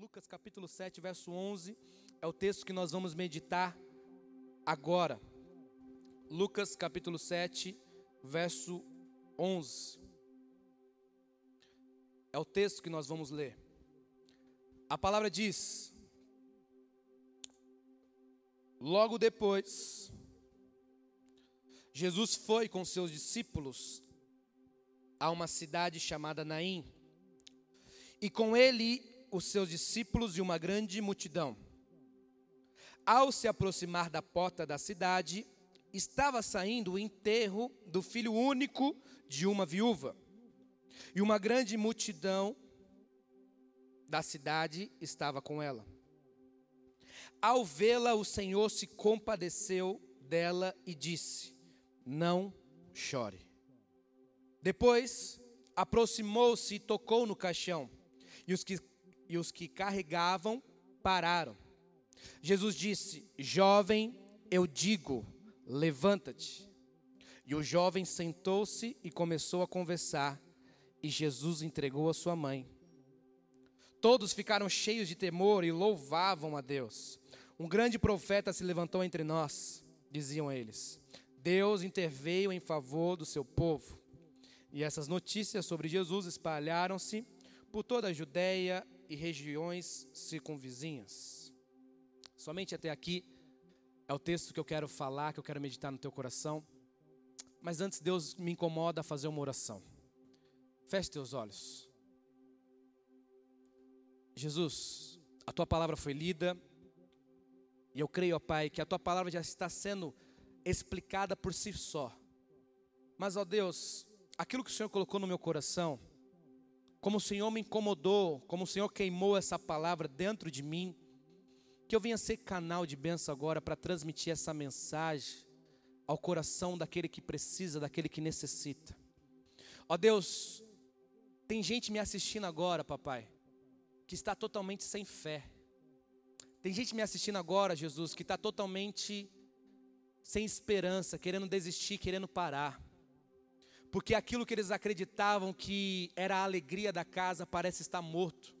Lucas capítulo 7, verso 11, é o texto que nós vamos meditar agora. Lucas capítulo 7, verso 11. É o texto que nós vamos ler. A palavra diz: Logo depois, Jesus foi com seus discípulos a uma cidade chamada Naim, e com ele os seus discípulos e uma grande multidão. Ao se aproximar da porta da cidade, estava saindo o enterro do filho único de uma viúva. E uma grande multidão da cidade estava com ela. Ao vê-la, o Senhor se compadeceu dela e disse: Não chore. Depois aproximou-se e tocou no caixão, e os que e os que carregavam pararam. Jesus disse: Jovem, eu digo, levanta-te. E o jovem sentou-se e começou a conversar, e Jesus entregou a sua mãe. Todos ficaram cheios de temor e louvavam a Deus. Um grande profeta se levantou entre nós, diziam eles. Deus interveio em favor do seu povo. E essas notícias sobre Jesus espalharam-se por toda a Judéia e regiões circunvizinhas. Somente até aqui é o texto que eu quero falar, que eu quero meditar no teu coração. Mas antes, Deus me incomoda a fazer uma oração. Feche teus olhos. Jesus, a tua palavra foi lida, e eu creio, ó Pai, que a tua palavra já está sendo explicada por si só. Mas, ó Deus, aquilo que o Senhor colocou no meu coração, como o Senhor me incomodou, como o Senhor queimou essa palavra dentro de mim, que eu venha ser canal de bênção agora para transmitir essa mensagem ao coração daquele que precisa, daquele que necessita. Ó Deus, tem gente me assistindo agora, papai, que está totalmente sem fé. Tem gente me assistindo agora, Jesus, que está totalmente sem esperança, querendo desistir, querendo parar porque aquilo que eles acreditavam que era a alegria da casa parece estar morto.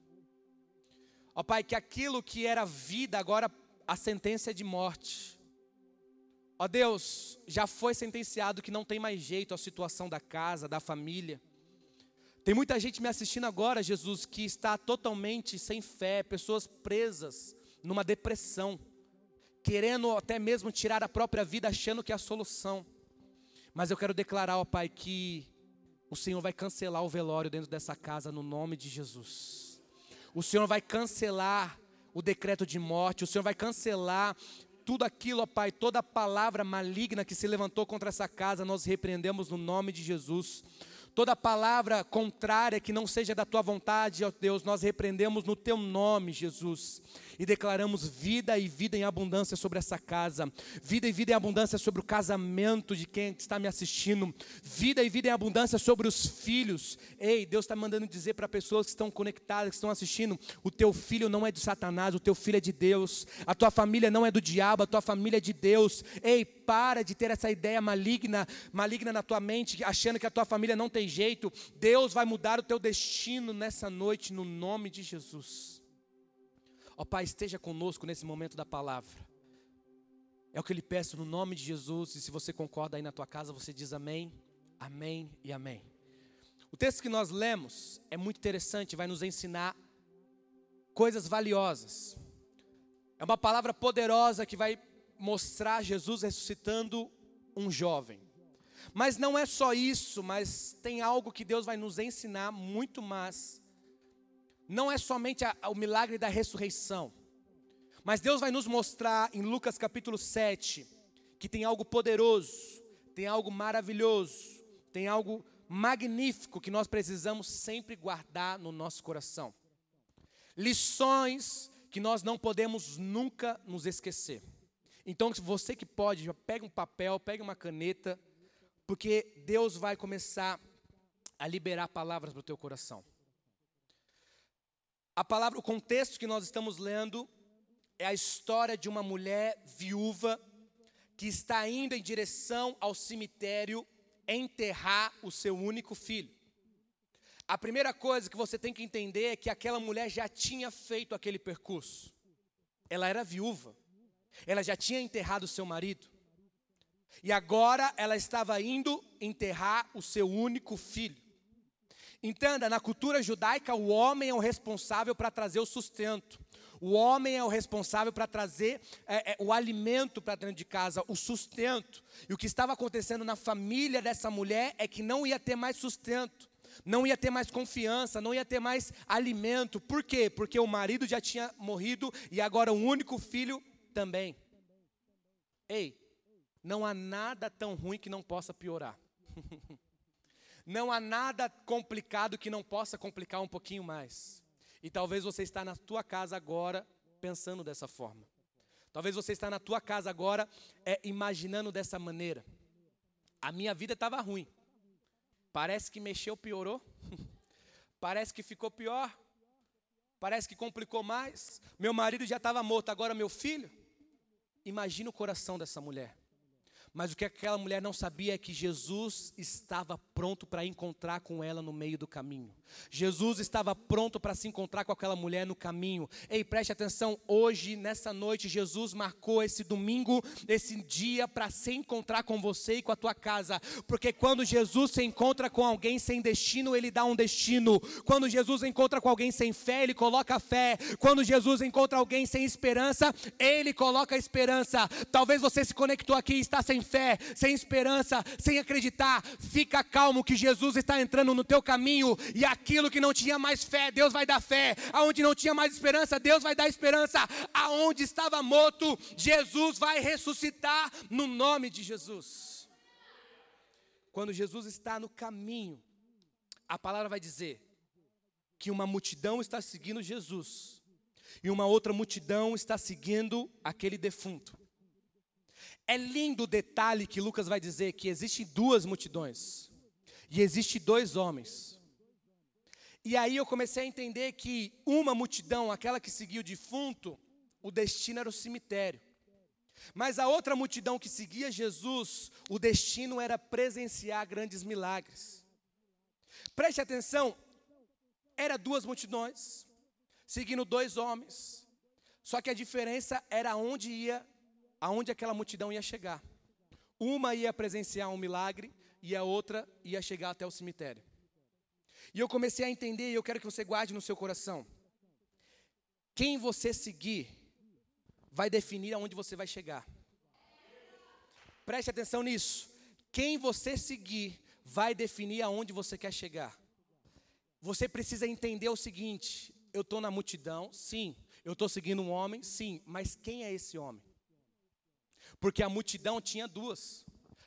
Ó Pai, que aquilo que era vida, agora a sentença é de morte. Ó Deus, já foi sentenciado que não tem mais jeito a situação da casa, da família. Tem muita gente me assistindo agora, Jesus, que está totalmente sem fé, pessoas presas numa depressão, querendo até mesmo tirar a própria vida, achando que é a solução. Mas eu quero declarar, ó Pai, que o Senhor vai cancelar o velório dentro dessa casa no nome de Jesus. O Senhor vai cancelar o decreto de morte, o Senhor vai cancelar tudo aquilo, ó Pai, toda palavra maligna que se levantou contra essa casa, nós repreendemos no nome de Jesus. Toda palavra contrária que não seja da tua vontade, ó Deus, nós repreendemos no teu nome, Jesus, e declaramos vida e vida em abundância sobre essa casa, vida e vida em abundância sobre o casamento de quem está me assistindo, vida e vida em abundância sobre os filhos. Ei, Deus está mandando dizer para pessoas que estão conectadas, que estão assistindo: o teu filho não é de Satanás, o teu filho é de Deus, a tua família não é do diabo, a tua família é de Deus. Ei, para de ter essa ideia maligna, maligna na tua mente, achando que a tua família não tem jeito. Deus vai mudar o teu destino nessa noite, no nome de Jesus. Ó oh, Pai, esteja conosco nesse momento da palavra. É o que eu lhe peço no nome de Jesus. E se você concorda aí na tua casa, você diz amém, amém e amém. O texto que nós lemos é muito interessante, vai nos ensinar coisas valiosas. É uma palavra poderosa que vai mostrar Jesus ressuscitando um jovem. Mas não é só isso, mas tem algo que Deus vai nos ensinar muito mais. Não é somente a, a, o milagre da ressurreição, mas Deus vai nos mostrar em Lucas capítulo 7 que tem algo poderoso, tem algo maravilhoso, tem algo magnífico que nós precisamos sempre guardar no nosso coração. Lições que nós não podemos nunca nos esquecer. Então, você que pode, pega um papel, pega uma caneta, porque Deus vai começar a liberar palavras para o teu coração. A palavra, o contexto que nós estamos lendo é a história de uma mulher viúva que está indo em direção ao cemitério enterrar o seu único filho. A primeira coisa que você tem que entender é que aquela mulher já tinha feito aquele percurso. Ela era viúva. Ela já tinha enterrado seu marido. E agora ela estava indo enterrar o seu único filho. Entenda, na cultura judaica, o homem é o responsável para trazer o sustento. O homem é o responsável para trazer é, é, o alimento para dentro de casa, o sustento. E o que estava acontecendo na família dessa mulher é que não ia ter mais sustento, não ia ter mais confiança, não ia ter mais alimento. Por quê? Porque o marido já tinha morrido e agora o único filho também. Ei, não há nada tão ruim que não possa piorar. não há nada complicado que não possa complicar um pouquinho mais. E talvez você está na tua casa agora pensando dessa forma. Talvez você está na tua casa agora é, imaginando dessa maneira. A minha vida estava ruim. Parece que mexeu, piorou. Parece que ficou pior. Parece que complicou mais. Meu marido já estava morto, agora meu filho. Imagina o coração dessa mulher. Mas o que aquela mulher não sabia é que Jesus estava pronto para encontrar com ela no meio do caminho. Jesus estava pronto para se encontrar com aquela mulher no caminho. Ei, preste atenção, hoje, nessa noite, Jesus marcou esse domingo, esse dia para se encontrar com você e com a tua casa. Porque quando Jesus se encontra com alguém sem destino, ele dá um destino. Quando Jesus encontra com alguém sem fé, ele coloca fé. Quando Jesus encontra alguém sem esperança, ele coloca esperança. Talvez você se conectou aqui e está sem fé, sem esperança, sem acreditar, fica calmo que Jesus está entrando no teu caminho e aquilo que não tinha mais fé, Deus vai dar fé. Aonde não tinha mais esperança, Deus vai dar esperança. Aonde estava morto, Jesus vai ressuscitar no nome de Jesus. Quando Jesus está no caminho, a palavra vai dizer que uma multidão está seguindo Jesus e uma outra multidão está seguindo aquele defunto. É lindo o detalhe que Lucas vai dizer que existem duas multidões e existe dois homens. E aí eu comecei a entender que uma multidão, aquela que seguia o defunto, o destino era o cemitério. Mas a outra multidão que seguia Jesus, o destino era presenciar grandes milagres. Preste atenção, era duas multidões, seguindo dois homens. Só que a diferença era onde ia aonde aquela multidão ia chegar. Uma ia presenciar um milagre e a outra ia chegar até o cemitério. E eu comecei a entender, e eu quero que você guarde no seu coração. Quem você seguir vai definir aonde você vai chegar. Preste atenção nisso. Quem você seguir vai definir aonde você quer chegar. Você precisa entender o seguinte: eu estou na multidão, sim. Eu estou seguindo um homem, sim. Mas quem é esse homem? Porque a multidão tinha duas.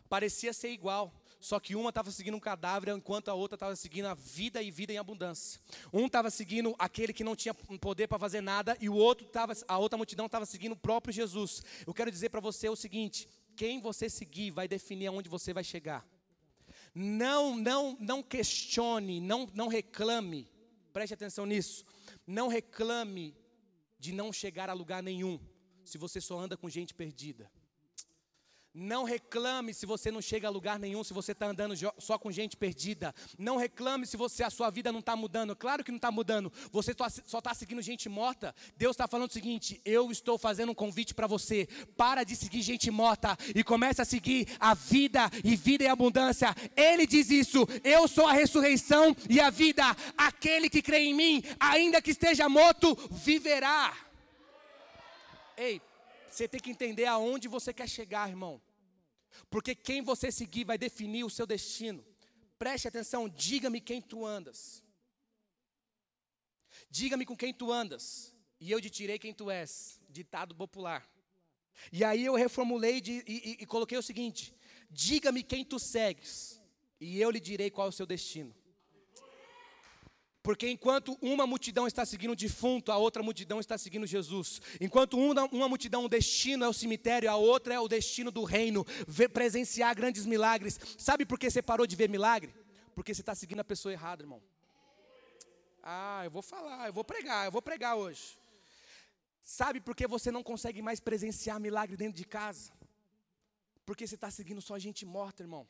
Parecia ser igual. Só que uma estava seguindo um cadáver, enquanto a outra estava seguindo a vida e vida em abundância. Um estava seguindo aquele que não tinha poder para fazer nada, e o outro estava, a outra multidão estava seguindo o próprio Jesus. Eu quero dizer para você o seguinte: quem você seguir vai definir aonde você vai chegar. Não, não, não questione, não, não reclame. Preste atenção nisso. Não reclame de não chegar a lugar nenhum, se você só anda com gente perdida. Não reclame se você não chega a lugar nenhum, se você está andando só com gente perdida. Não reclame se você a sua vida não está mudando. Claro que não está mudando. Você só está seguindo gente morta. Deus está falando o seguinte: eu estou fazendo um convite para você. Para de seguir gente morta e comece a seguir a vida e vida em abundância. Ele diz isso: eu sou a ressurreição e a vida. Aquele que crê em mim, ainda que esteja morto, viverá. Ei, você tem que entender aonde você quer chegar, irmão. Porque quem você seguir vai definir o seu destino. Preste atenção, diga-me quem tu andas. Diga-me com quem tu andas, e eu te tirei quem tu és. Ditado popular. E aí eu reformulei de, e, e, e coloquei o seguinte: diga-me quem tu segues, e eu lhe direi qual é o seu destino. Porque enquanto uma multidão está seguindo o defunto, a outra multidão está seguindo Jesus. Enquanto uma, uma multidão, o destino é o cemitério, a outra é o destino do reino, ver, presenciar grandes milagres. Sabe por que você parou de ver milagre? Porque você está seguindo a pessoa errada, irmão. Ah, eu vou falar, eu vou pregar, eu vou pregar hoje. Sabe por que você não consegue mais presenciar milagre dentro de casa? Porque você está seguindo só gente morta, irmão.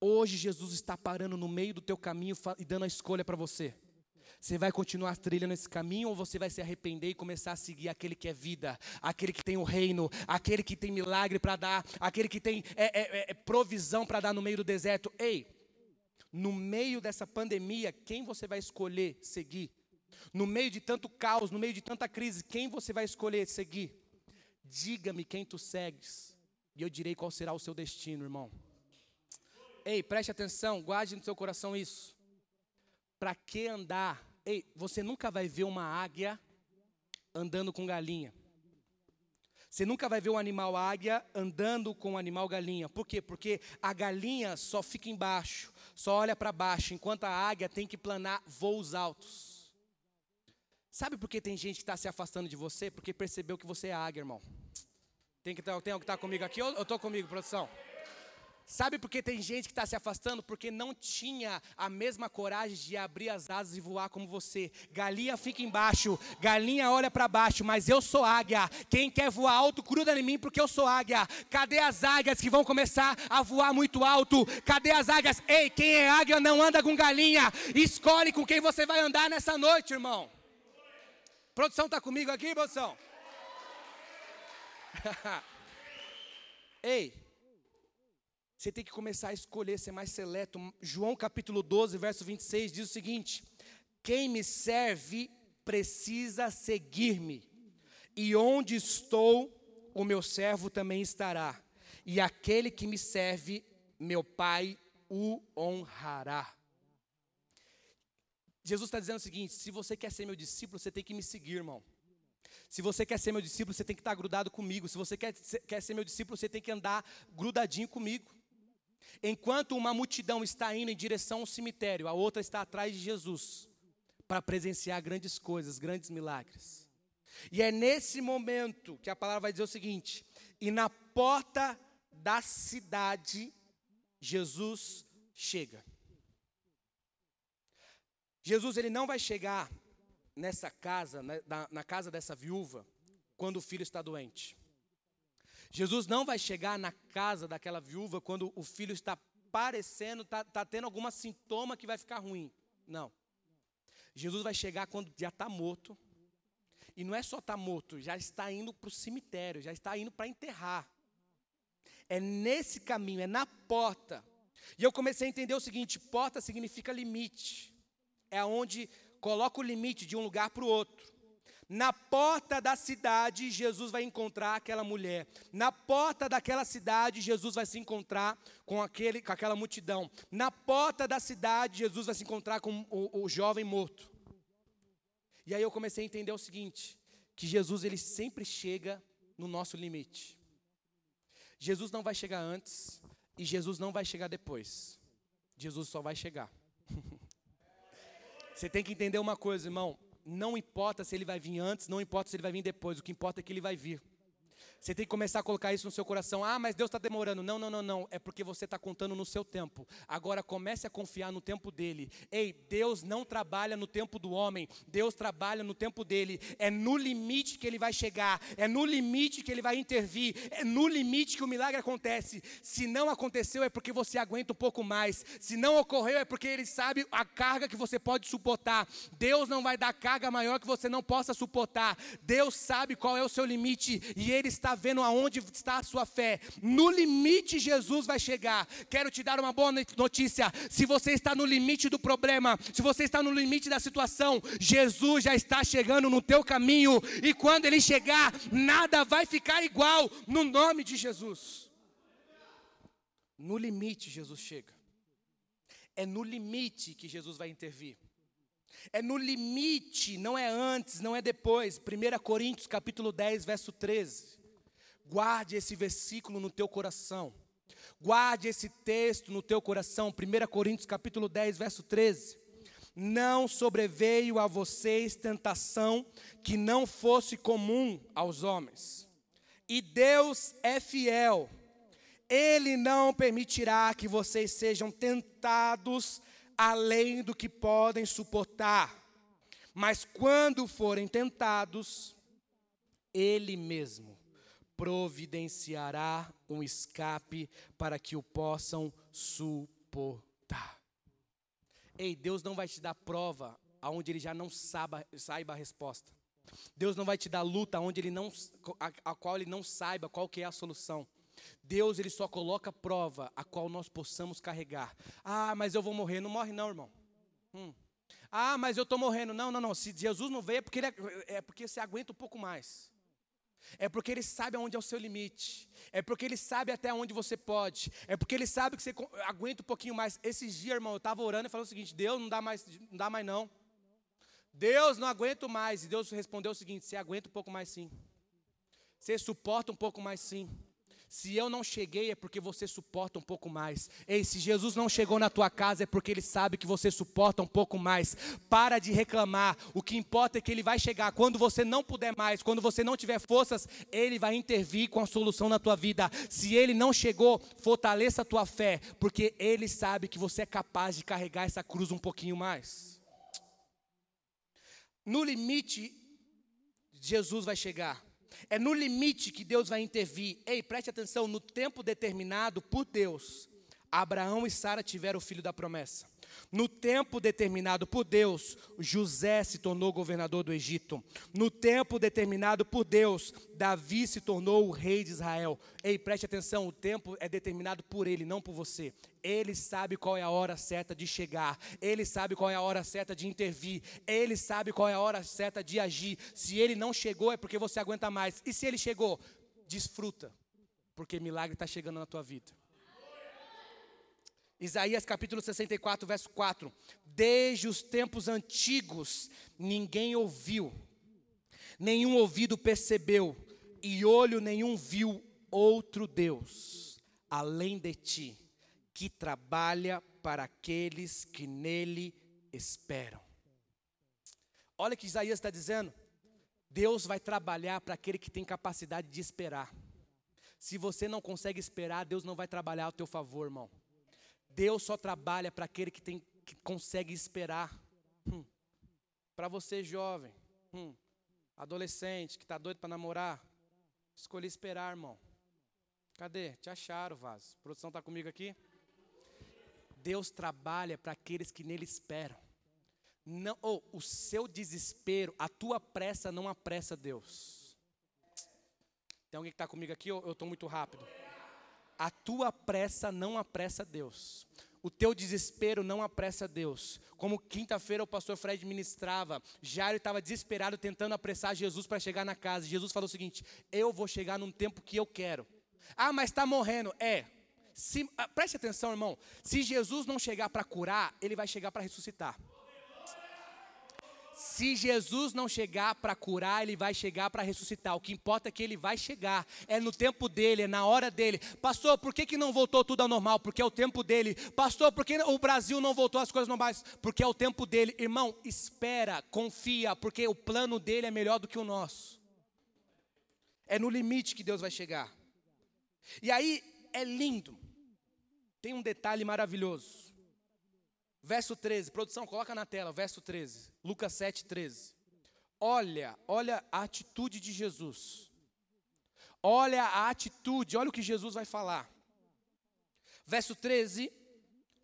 Hoje Jesus está parando no meio do teu caminho e dando a escolha para você. Você vai continuar trilhando esse caminho ou você vai se arrepender e começar a seguir aquele que é vida, aquele que tem o reino, aquele que tem milagre para dar, aquele que tem é, é, é, provisão para dar no meio do deserto? Ei, no meio dessa pandemia, quem você vai escolher seguir? No meio de tanto caos, no meio de tanta crise, quem você vai escolher seguir? Diga-me quem tu segues, e eu direi qual será o seu destino, irmão. Ei, preste atenção, guarde no seu coração isso. Para que andar Ei, você nunca vai ver uma águia andando com galinha. Você nunca vai ver um animal águia andando com um animal galinha. Por quê? Porque a galinha só fica embaixo, só olha para baixo, enquanto a águia tem que planar voos altos. Sabe por que tem gente que está se afastando de você? Porque percebeu que você é águia, irmão. Tem, que, alguém que está comigo aqui eu estou comigo, produção? Sabe por que tem gente que está se afastando? Porque não tinha a mesma coragem de abrir as asas e voar como você. Galinha fica embaixo, galinha olha para baixo, mas eu sou águia. Quem quer voar alto, gruda em mim, porque eu sou águia. Cadê as águias que vão começar a voar muito alto? Cadê as águias? Ei, quem é águia não anda com galinha. Escolhe com quem você vai andar nessa noite, irmão. Produção está comigo aqui, produção? Ei. Você tem que começar a escolher ser mais seleto. João capítulo 12, verso 26 diz o seguinte: Quem me serve precisa seguir-me, e onde estou, o meu servo também estará, e aquele que me serve, meu Pai o honrará. Jesus está dizendo o seguinte: se você quer ser meu discípulo, você tem que me seguir, irmão. Se você quer ser meu discípulo, você tem que estar grudado comigo. Se você quer, quer ser meu discípulo, você tem que andar grudadinho comigo. Enquanto uma multidão está indo em direção ao cemitério, a outra está atrás de Jesus para presenciar grandes coisas, grandes milagres. E é nesse momento que a palavra vai dizer o seguinte: e na porta da cidade, Jesus chega. Jesus ele não vai chegar nessa casa, na, né, na, na casa dessa viúva, quando o filho está doente. Jesus não vai chegar na casa daquela viúva quando o filho está parecendo, está, está tendo algum sintoma que vai ficar ruim. Não. Jesus vai chegar quando já está morto. E não é só estar tá morto, já está indo para o cemitério, já está indo para enterrar. É nesse caminho, é na porta. E eu comecei a entender o seguinte: porta significa limite. É onde coloca o limite de um lugar para o outro. Na porta da cidade, Jesus vai encontrar aquela mulher. Na porta daquela cidade, Jesus vai se encontrar com, aquele, com aquela multidão. Na porta da cidade, Jesus vai se encontrar com o, o jovem morto. E aí eu comecei a entender o seguinte: que Jesus ele sempre chega no nosso limite. Jesus não vai chegar antes e Jesus não vai chegar depois. Jesus só vai chegar. Você tem que entender uma coisa, irmão não importa se ele vai vir antes, não importa se ele vai vir depois, o que importa é que ele vai vir. Você tem que começar a colocar isso no seu coração. Ah, mas Deus está demorando. Não, não, não, não. É porque você está contando no seu tempo. Agora comece a confiar no tempo dele. Ei, Deus não trabalha no tempo do homem. Deus trabalha no tempo dele. É no limite que ele vai chegar. É no limite que ele vai intervir. É no limite que o milagre acontece. Se não aconteceu, é porque você aguenta um pouco mais. Se não ocorreu, é porque ele sabe a carga que você pode suportar. Deus não vai dar carga maior que você não possa suportar. Deus sabe qual é o seu limite e ele está vendo aonde está a sua fé. No limite, Jesus vai chegar. Quero te dar uma boa notícia. Se você está no limite do problema, se você está no limite da situação, Jesus já está chegando no teu caminho. E quando ele chegar, nada vai ficar igual, no nome de Jesus. No limite, Jesus chega. É no limite que Jesus vai intervir. É no limite, não é antes, não é depois. 1 Coríntios capítulo 10, verso 13. Guarde esse versículo no teu coração. Guarde esse texto no teu coração. 1 Coríntios capítulo 10, verso 13. Não sobreveio a vocês tentação que não fosse comum aos homens. E Deus é fiel. Ele não permitirá que vocês sejam tentados além do que podem suportar. Mas quando forem tentados, Ele mesmo providenciará um escape para que o possam suportar. Ei, Deus não vai te dar prova aonde ele já não saiba, saiba a resposta. Deus não vai te dar luta onde ele não, a, a, qual ele não saiba qual que é a solução. Deus ele só coloca prova a qual nós possamos carregar. Ah, mas eu vou morrer. Não morre não, irmão. Hum. Ah, mas eu estou morrendo. Não, não, não. Se Jesus não veio é porque, ele, é, é porque você aguenta um pouco mais. É porque ele sabe aonde é o seu limite. É porque ele sabe até onde você pode. É porque ele sabe que você aguenta um pouquinho mais. Esses dias, irmão, eu estava orando e falou o seguinte: Deus não dá mais, não dá mais não. Deus não aguento mais. E Deus respondeu o seguinte: Você aguenta um pouco mais sim. Você suporta um pouco mais sim. Se eu não cheguei é porque você suporta um pouco mais. Ei, se Jesus não chegou na tua casa é porque ele sabe que você suporta um pouco mais. Para de reclamar. O que importa é que ele vai chegar quando você não puder mais, quando você não tiver forças, ele vai intervir com a solução na tua vida. Se ele não chegou, fortaleça a tua fé, porque ele sabe que você é capaz de carregar essa cruz um pouquinho mais. No limite, Jesus vai chegar. É no limite que Deus vai intervir. Ei, preste atenção, no tempo determinado por Deus, Abraão e Sara tiveram o filho da promessa. No tempo determinado por Deus, José se tornou governador do Egito. No tempo determinado por Deus, Davi se tornou o rei de Israel. Ei, preste atenção, o tempo é determinado por ele, não por você. Ele sabe qual é a hora certa de chegar. Ele sabe qual é a hora certa de intervir. Ele sabe qual é a hora certa de agir. Se ele não chegou, é porque você aguenta mais. E se ele chegou, desfruta, porque milagre está chegando na tua vida. Isaías capítulo 64, verso 4. Desde os tempos antigos ninguém ouviu, nenhum ouvido percebeu, e olho nenhum viu outro Deus, além de ti, que trabalha para aqueles que nele esperam. Olha o que Isaías está dizendo. Deus vai trabalhar para aquele que tem capacidade de esperar. Se você não consegue esperar, Deus não vai trabalhar ao teu favor, irmão. Deus só trabalha para aquele que, tem, que consegue esperar. Hum. Para você, jovem, hum. adolescente, que está doido para namorar, escolhi esperar, irmão. Cadê? Te acharam, vaso. A produção está comigo aqui? Deus trabalha para aqueles que nele esperam. Não, oh, o seu desespero, a tua pressa não apressa Deus. Tem alguém que está comigo aqui ou eu estou muito rápido? A tua pressa não apressa Deus. O teu desespero não apressa Deus. Como quinta-feira o pastor Fred ministrava, Jairo estava desesperado tentando apressar Jesus para chegar na casa. Jesus falou o seguinte: Eu vou chegar num tempo que eu quero. Ah, mas está morrendo. É. Se, ah, preste atenção, irmão. Se Jesus não chegar para curar, ele vai chegar para ressuscitar. Se Jesus não chegar para curar, ele vai chegar para ressuscitar. O que importa é que ele vai chegar. É no tempo dele, é na hora dele. Pastor, por que, que não voltou tudo ao normal? Porque é o tempo dele. Pastor, por que o Brasil não voltou às coisas normais? Porque é o tempo dele. Irmão, espera, confia, porque o plano dele é melhor do que o nosso. É no limite que Deus vai chegar. E aí é lindo. Tem um detalhe maravilhoso. Verso 13, produção, coloca na tela, verso 13. Lucas 7, 13. Olha, olha a atitude de Jesus. Olha a atitude, olha o que Jesus vai falar. Verso 13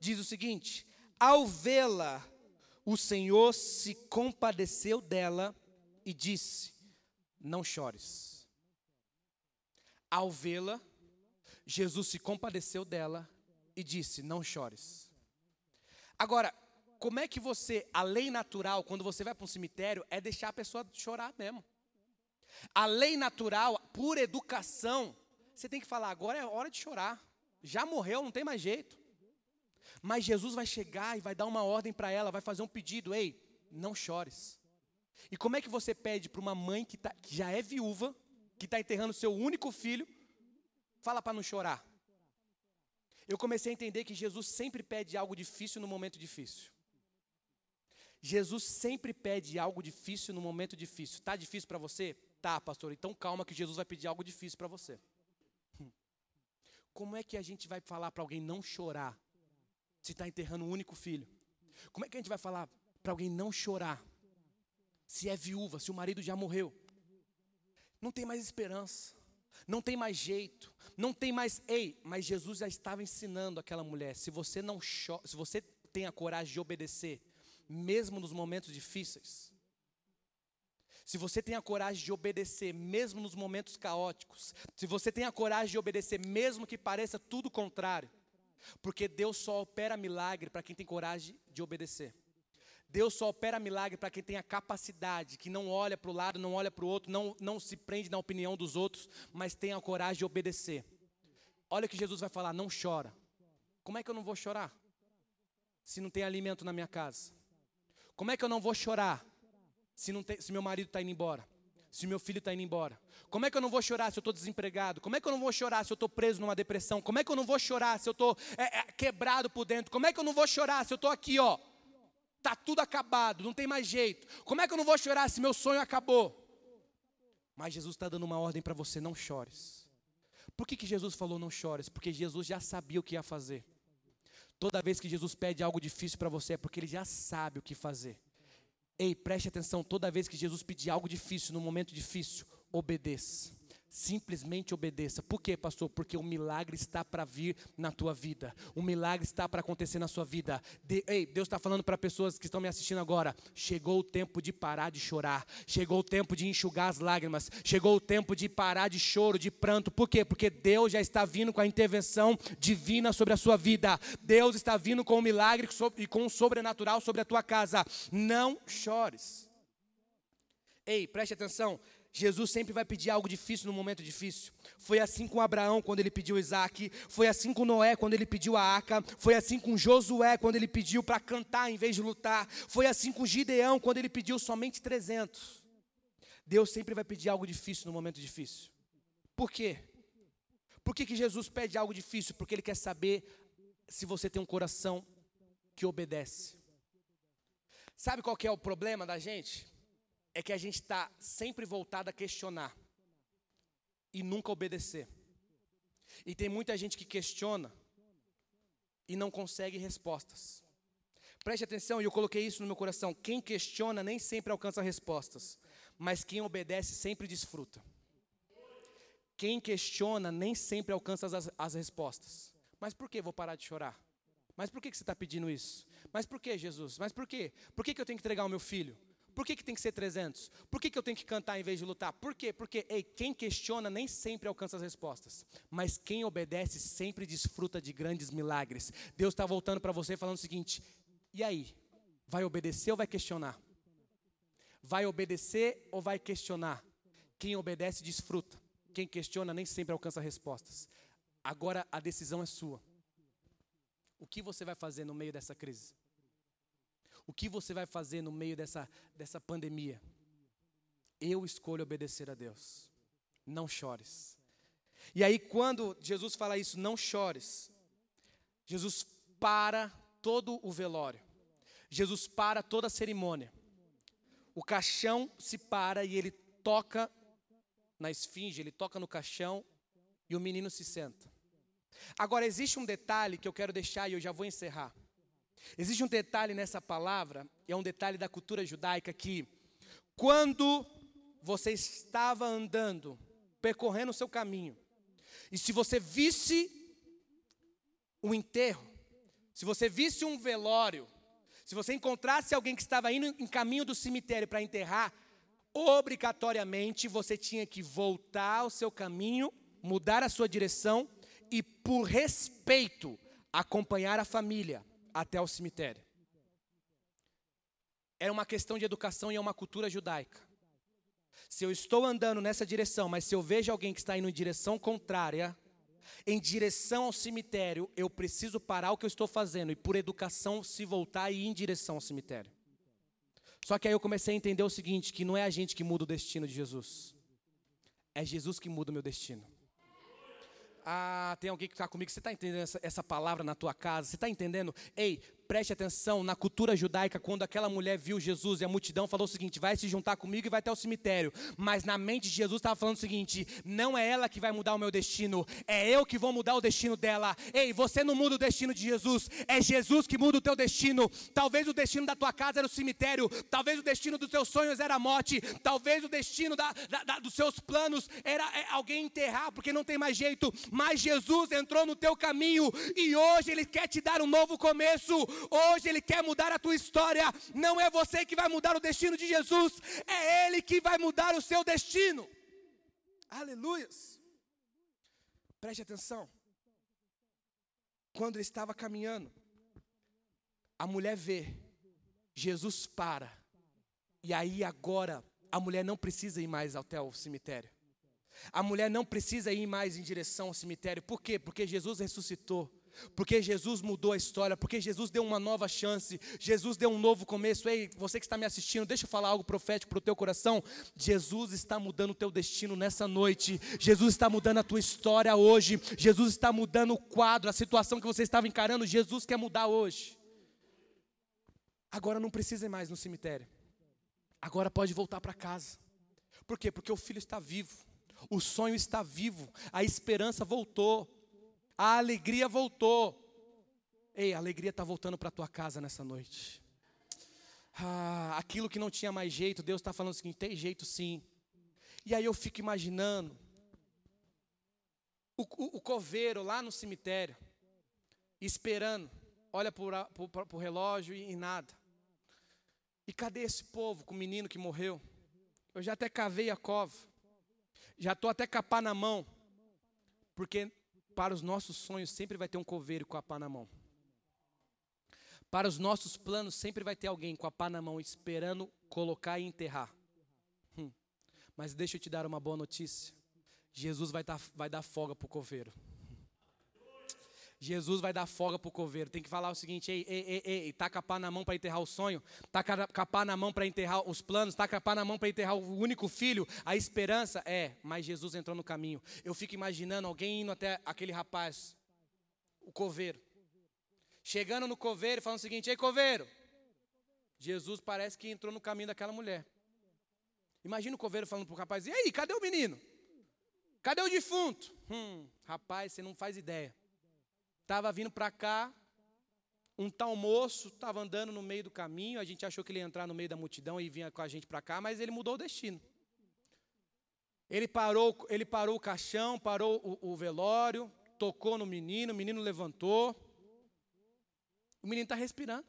diz o seguinte: Ao vê-la, o Senhor se compadeceu dela e disse: Não chores. Ao vê-la, Jesus se compadeceu dela e disse: Não chores. Agora, como é que você, a lei natural, quando você vai para um cemitério, é deixar a pessoa chorar mesmo. A lei natural, por educação, você tem que falar, agora é hora de chorar. Já morreu, não tem mais jeito. Mas Jesus vai chegar e vai dar uma ordem para ela, vai fazer um pedido, ei, não chores. E como é que você pede para uma mãe que, tá, que já é viúva, que está enterrando seu único filho, fala para não chorar? Eu comecei a entender que Jesus sempre pede algo difícil no momento difícil. Jesus sempre pede algo difícil no momento difícil. Tá difícil para você? Tá, pastor. Então calma que Jesus vai pedir algo difícil para você. Como é que a gente vai falar para alguém não chorar se está enterrando um único filho? Como é que a gente vai falar para alguém não chorar se é viúva, se o marido já morreu? Não tem mais esperança. Não tem mais jeito, não tem mais. Ei, mas Jesus já estava ensinando aquela mulher: se você não se você tem a coragem de obedecer, mesmo nos momentos difíceis, se você tem a coragem de obedecer, mesmo nos momentos caóticos, se você tem a coragem de obedecer, mesmo que pareça tudo contrário, porque Deus só opera milagre para quem tem coragem de obedecer. Deus só opera milagre para quem tem a capacidade, que não olha para o lado, não olha para o outro, não, não se prende na opinião dos outros, mas tem a coragem de obedecer. Olha o que Jesus vai falar: não chora. Como é que eu não vou chorar? Se não tem alimento na minha casa. Como é que eu não vou chorar? Se, não tem, se meu marido está indo embora. Se meu filho está indo embora. Como é que eu não vou chorar se eu estou desempregado? Como é que eu não vou chorar se eu estou preso numa depressão? Como é que eu não vou chorar se eu estou é, é, quebrado por dentro? Como é que eu não vou chorar se eu estou aqui, ó? Tá tudo acabado, não tem mais jeito. Como é que eu não vou chorar se meu sonho acabou? Mas Jesus está dando uma ordem para você: não chores. Por que, que Jesus falou não chores? Porque Jesus já sabia o que ia fazer. Toda vez que Jesus pede algo difícil para você, é porque ele já sabe o que fazer. Ei, preste atenção: toda vez que Jesus pedir algo difícil, no momento difícil, obedeça. Simplesmente obedeça. Por quê, pastor? Porque o milagre está para vir na tua vida. O milagre está para acontecer na sua vida. De, ei, Deus está falando para pessoas que estão me assistindo agora. Chegou o tempo de parar de chorar. Chegou o tempo de enxugar as lágrimas. Chegou o tempo de parar de choro, de pranto. Por quê? Porque Deus já está vindo com a intervenção divina sobre a sua vida. Deus está vindo com o milagre e com o sobrenatural sobre a tua casa. Não chores. Ei, preste atenção. Jesus sempre vai pedir algo difícil no momento difícil. Foi assim com Abraão quando ele pediu Isaac, foi assim com Noé quando ele pediu a arca, foi assim com Josué quando ele pediu para cantar em vez de lutar, foi assim com Gideão quando ele pediu somente 300. Deus sempre vai pedir algo difícil no momento difícil. Por quê? Por que, que Jesus pede algo difícil? Porque Ele quer saber se você tem um coração que obedece. Sabe qual é o problema da gente? É que a gente está sempre voltado a questionar e nunca obedecer. E tem muita gente que questiona e não consegue respostas. Preste atenção, e eu coloquei isso no meu coração: quem questiona nem sempre alcança respostas, mas quem obedece sempre desfruta. Quem questiona nem sempre alcança as, as respostas. Mas por que vou parar de chorar? Mas por que, você está pedindo isso? Mas por que, Jesus? Mas por quê? Por que, que eu tenho que entregar o meu filho? Por que, que tem que ser 300? Por que, que eu tenho que cantar em vez de lutar? Por quê? Porque ei, quem questiona nem sempre alcança as respostas, mas quem obedece sempre desfruta de grandes milagres. Deus está voltando para você falando o seguinte: e aí? Vai obedecer ou vai questionar? Vai obedecer ou vai questionar? Quem obedece desfruta. Quem questiona nem sempre alcança respostas. Agora a decisão é sua. O que você vai fazer no meio dessa crise? O que você vai fazer no meio dessa, dessa pandemia? Eu escolho obedecer a Deus. Não chores. E aí, quando Jesus fala isso, não chores, Jesus para todo o velório. Jesus para toda a cerimônia. O caixão se para e ele toca na esfinge, ele toca no caixão e o menino se senta. Agora, existe um detalhe que eu quero deixar e eu já vou encerrar. Existe um detalhe nessa palavra, e é um detalhe da cultura judaica que quando você estava andando, percorrendo o seu caminho, e se você visse um enterro, se você visse um velório, se você encontrasse alguém que estava indo em caminho do cemitério para enterrar, obrigatoriamente você tinha que voltar ao seu caminho, mudar a sua direção e, por respeito, acompanhar a família até o cemitério. Era uma questão de educação e é uma cultura judaica. Se eu estou andando nessa direção, mas se eu vejo alguém que está indo em direção contrária, em direção ao cemitério, eu preciso parar o que eu estou fazendo e, por educação, se voltar e ir em direção ao cemitério. Só que aí eu comecei a entender o seguinte: que não é a gente que muda o destino de Jesus, é Jesus que muda o meu destino. Ah, tem alguém que está comigo, você está entendendo essa, essa, palavra na tua casa? Você está entendendo? Ei, preste atenção, na cultura judaica, quando aquela mulher viu Jesus e a multidão falou o seguinte: vai se juntar comigo e vai até o cemitério. Mas na mente de Jesus estava falando o seguinte: não é ela que vai mudar o meu destino, é eu que vou mudar o destino dela. Ei, você não muda o destino de Jesus, é Jesus que muda o teu destino. Talvez o destino da tua casa era o cemitério, talvez o destino dos teus sonhos era a morte, talvez o destino da, da, da, dos seus planos era é, alguém enterrar, porque não tem mais jeito. Mas Jesus entrou no teu caminho e hoje Ele quer te dar um novo começo. Hoje Ele quer mudar a tua história. Não é você que vai mudar o destino de Jesus, é Ele que vai mudar o seu destino. Aleluias. Preste atenção. Quando ele estava caminhando, a mulher vê, Jesus para, e aí agora a mulher não precisa ir mais até o cemitério. A mulher não precisa ir mais em direção ao cemitério. Por quê? Porque Jesus ressuscitou. Porque Jesus mudou a história, porque Jesus deu uma nova chance, Jesus deu um novo começo. Ei, você que está me assistindo, deixa eu falar algo profético para o teu coração. Jesus está mudando o teu destino nessa noite, Jesus está mudando a tua história hoje, Jesus está mudando o quadro, a situação que você estava encarando, Jesus quer mudar hoje. Agora não precisa ir mais no cemitério, agora pode voltar para casa. Por quê? Porque o filho está vivo, o sonho está vivo, a esperança voltou. A alegria voltou. Ei, a alegria está voltando para a tua casa nessa noite. Ah, aquilo que não tinha mais jeito, Deus está falando o seguinte: tem jeito sim. E aí eu fico imaginando o, o, o coveiro lá no cemitério, esperando, olha para o relógio e, e nada. E cadê esse povo com o menino que morreu? Eu já até cavei a cova, já estou até capar na mão, porque para os nossos sonhos sempre vai ter um coveiro com a pá na mão. Para os nossos planos sempre vai ter alguém com a pá na mão esperando colocar e enterrar. Hum. Mas deixa eu te dar uma boa notícia. Jesus vai dar, vai dar folga para o coveiro. Jesus vai dar folga para o coveiro. Tem que falar o seguinte: ei, ei, ei, ei, tá capar na mão para enterrar o sonho, tá capar na mão para enterrar os planos, tá capar na mão para enterrar o único filho, a esperança é, mas Jesus entrou no caminho. Eu fico imaginando alguém indo até aquele rapaz, o coveiro, chegando no coveiro e falando o seguinte: ei, coveiro, Jesus parece que entrou no caminho daquela mulher. Imagina o coveiro falando para o rapaz: e aí, cadê o menino? Cadê o defunto? Hum, rapaz, você não faz ideia. Estava vindo para cá, um tal moço estava andando no meio do caminho, a gente achou que ele ia entrar no meio da multidão e vinha com a gente para cá, mas ele mudou o destino. Ele parou, ele parou o caixão, parou o, o velório, tocou no menino, o menino levantou. O menino está respirando.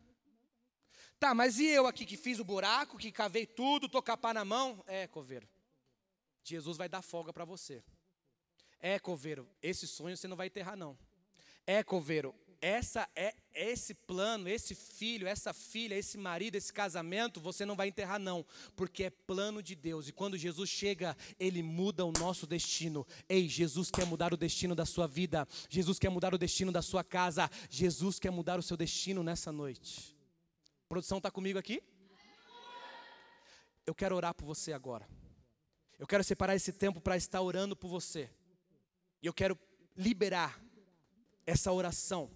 Tá, mas e eu aqui que fiz o buraco, que cavei tudo, tô capar na mão? É, coveiro. Jesus vai dar folga para você. É, coveiro, esse sonho você não vai enterrar não. É, coveiro, essa é esse plano, esse filho, essa filha, esse marido, esse casamento, você não vai enterrar não, porque é plano de Deus. E quando Jesus chega, ele muda o nosso destino. Ei, Jesus quer mudar o destino da sua vida. Jesus quer mudar o destino da sua casa. Jesus quer mudar o seu destino nessa noite. A produção está comigo aqui? Eu quero orar por você agora. Eu quero separar esse tempo para estar orando por você. E eu quero liberar essa oração.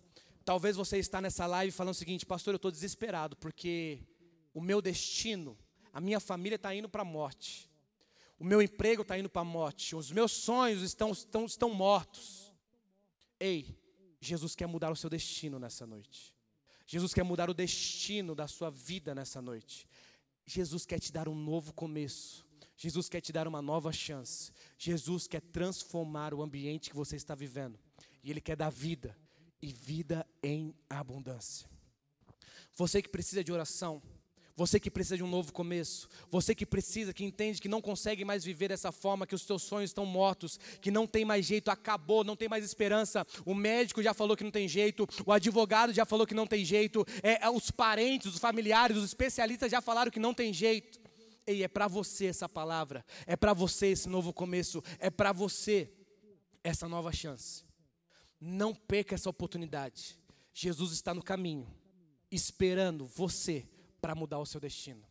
Talvez você está nessa live falando o seguinte, pastor, eu estou desesperado porque o meu destino, a minha família está indo para a morte, o meu emprego está indo para a morte, os meus sonhos estão, estão, estão mortos. Ei, Jesus quer mudar o seu destino nessa noite. Jesus quer mudar o destino da sua vida nessa noite. Jesus quer te dar um novo começo. Jesus quer te dar uma nova chance. Jesus quer transformar o ambiente que você está vivendo. E Ele quer dar vida, e vida em abundância. Você que precisa de oração, você que precisa de um novo começo, você que precisa, que entende que não consegue mais viver dessa forma, que os teus sonhos estão mortos, que não tem mais jeito, acabou, não tem mais esperança. O médico já falou que não tem jeito, o advogado já falou que não tem jeito, é, é os parentes, os familiares, os especialistas já falaram que não tem jeito. Ei, é para você essa palavra, é para você esse novo começo, é para você essa nova chance. Não perca essa oportunidade. Jesus está no caminho, esperando você para mudar o seu destino.